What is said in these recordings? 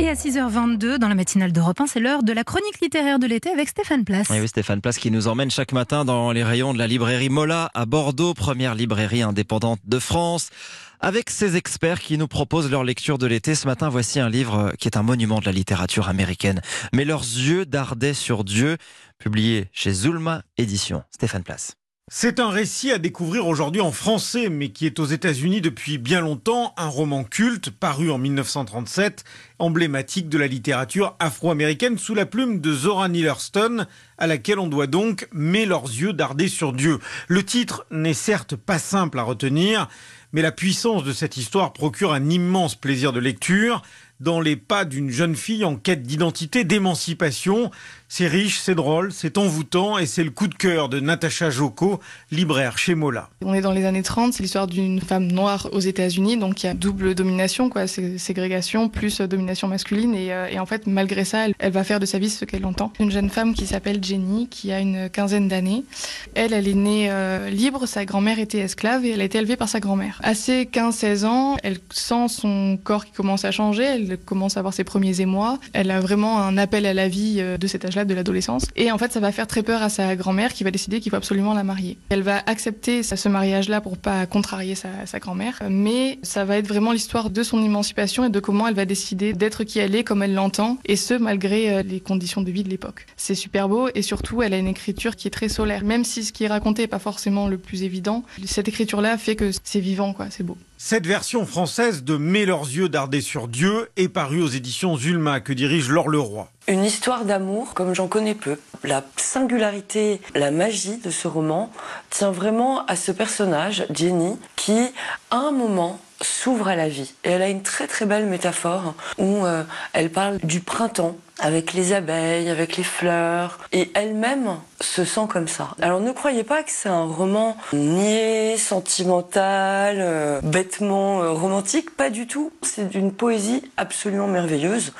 Et à 6h22, dans la matinale d'Europe 1, c'est l'heure de la chronique littéraire de l'été avec Stéphane Place. Et oui, Stéphane Place qui nous emmène chaque matin dans les rayons de la librairie Mola à Bordeaux, première librairie indépendante de France. Avec ses experts qui nous proposent leur lecture de l'été, ce matin, voici un livre qui est un monument de la littérature américaine. Mais leurs yeux dardaient sur Dieu, publié chez Zulma Édition. Stéphane Place. C'est un récit à découvrir aujourd'hui en français, mais qui est aux États-Unis depuis bien longtemps, un roman culte paru en 1937, emblématique de la littérature afro-américaine sous la plume de Zora Neale Hurston, à laquelle on doit donc Mais leurs yeux darder sur Dieu. Le titre n'est certes pas simple à retenir, mais la puissance de cette histoire procure un immense plaisir de lecture dans les pas d'une jeune fille en quête d'identité, d'émancipation. C'est riche, c'est drôle, c'est envoûtant et c'est le coup de cœur de Natacha Joko, libraire chez Mola. On est dans les années 30, c'est l'histoire d'une femme noire aux États-Unis, donc il y a double domination, quoi, ségrégation plus domination masculine et, euh, et en fait malgré ça, elle, elle, va faire de sa vie ce qu'elle entend. Une jeune femme qui s'appelle Jenny, qui a une quinzaine d'années. Elle, elle est née euh, libre, sa grand-mère était esclave et elle a été élevée par sa grand-mère. À ses 15-16 ans, elle sent son corps qui commence à changer, elle commence à avoir ses premiers émois. Elle a vraiment un appel à la vie euh, de cet âge-là, de l'adolescence. Et en fait, ça va faire très peur à sa grand-mère qui va décider qu'il faut absolument la marier. Elle va accepter ce mariage-là pour pas contrarier sa, sa grand-mère, mais ça va être vraiment l'histoire de son émancipation et de comment elle va décider d'être qui elle est, comme elle l'entend, et ce malgré euh, les conditions de vie de l'époque. C'est super beau et surtout, elle a une écriture qui est très solaire. Même si ce qui est raconté n'est pas forcément le plus évident, cette écriture-là fait que c'est vivant, quoi. C'est beau. Cette version française de Mais leurs yeux darder sur Dieu est parue aux éditions Zulma que dirige Laure Leroy? Une histoire d'amour comme j'en connais peu. La singularité, la magie de ce roman tient vraiment à ce personnage, Jenny, qui, à un moment, s'ouvre à la vie. Et elle a une très très belle métaphore où euh, elle parle du printemps avec les abeilles, avec les fleurs, et elle-même se sent comme ça. Alors ne croyez pas que c'est un roman niais, sentimental, euh, bêtement euh, romantique, pas du tout. C'est d'une poésie absolument merveilleuse,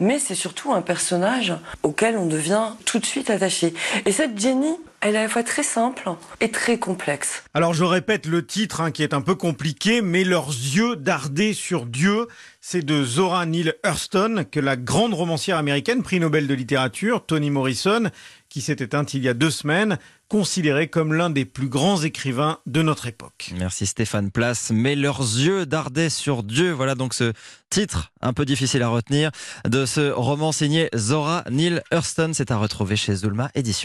mais c'est surtout un personnage auquel on devient tout de suite attaché. Et cette Jenny, elle est à la fois très simple et très complexe. Alors je répète le titre hein, qui est un peu compliqué, mais leurs yeux dardaient sur Dieu. C'est de Zora Neale Hurston que la grande romancière américaine, prix Nobel de littérature, Toni Morrison, qui s'est éteinte il y a deux semaines, considéré comme l'un des plus grands écrivains de notre époque. Merci Stéphane Place. Mais leurs yeux dardaient sur Dieu. Voilà donc ce titre un peu difficile à retenir de ce roman signé Zora Neale Hurston. C'est à retrouver chez Zulma Édition.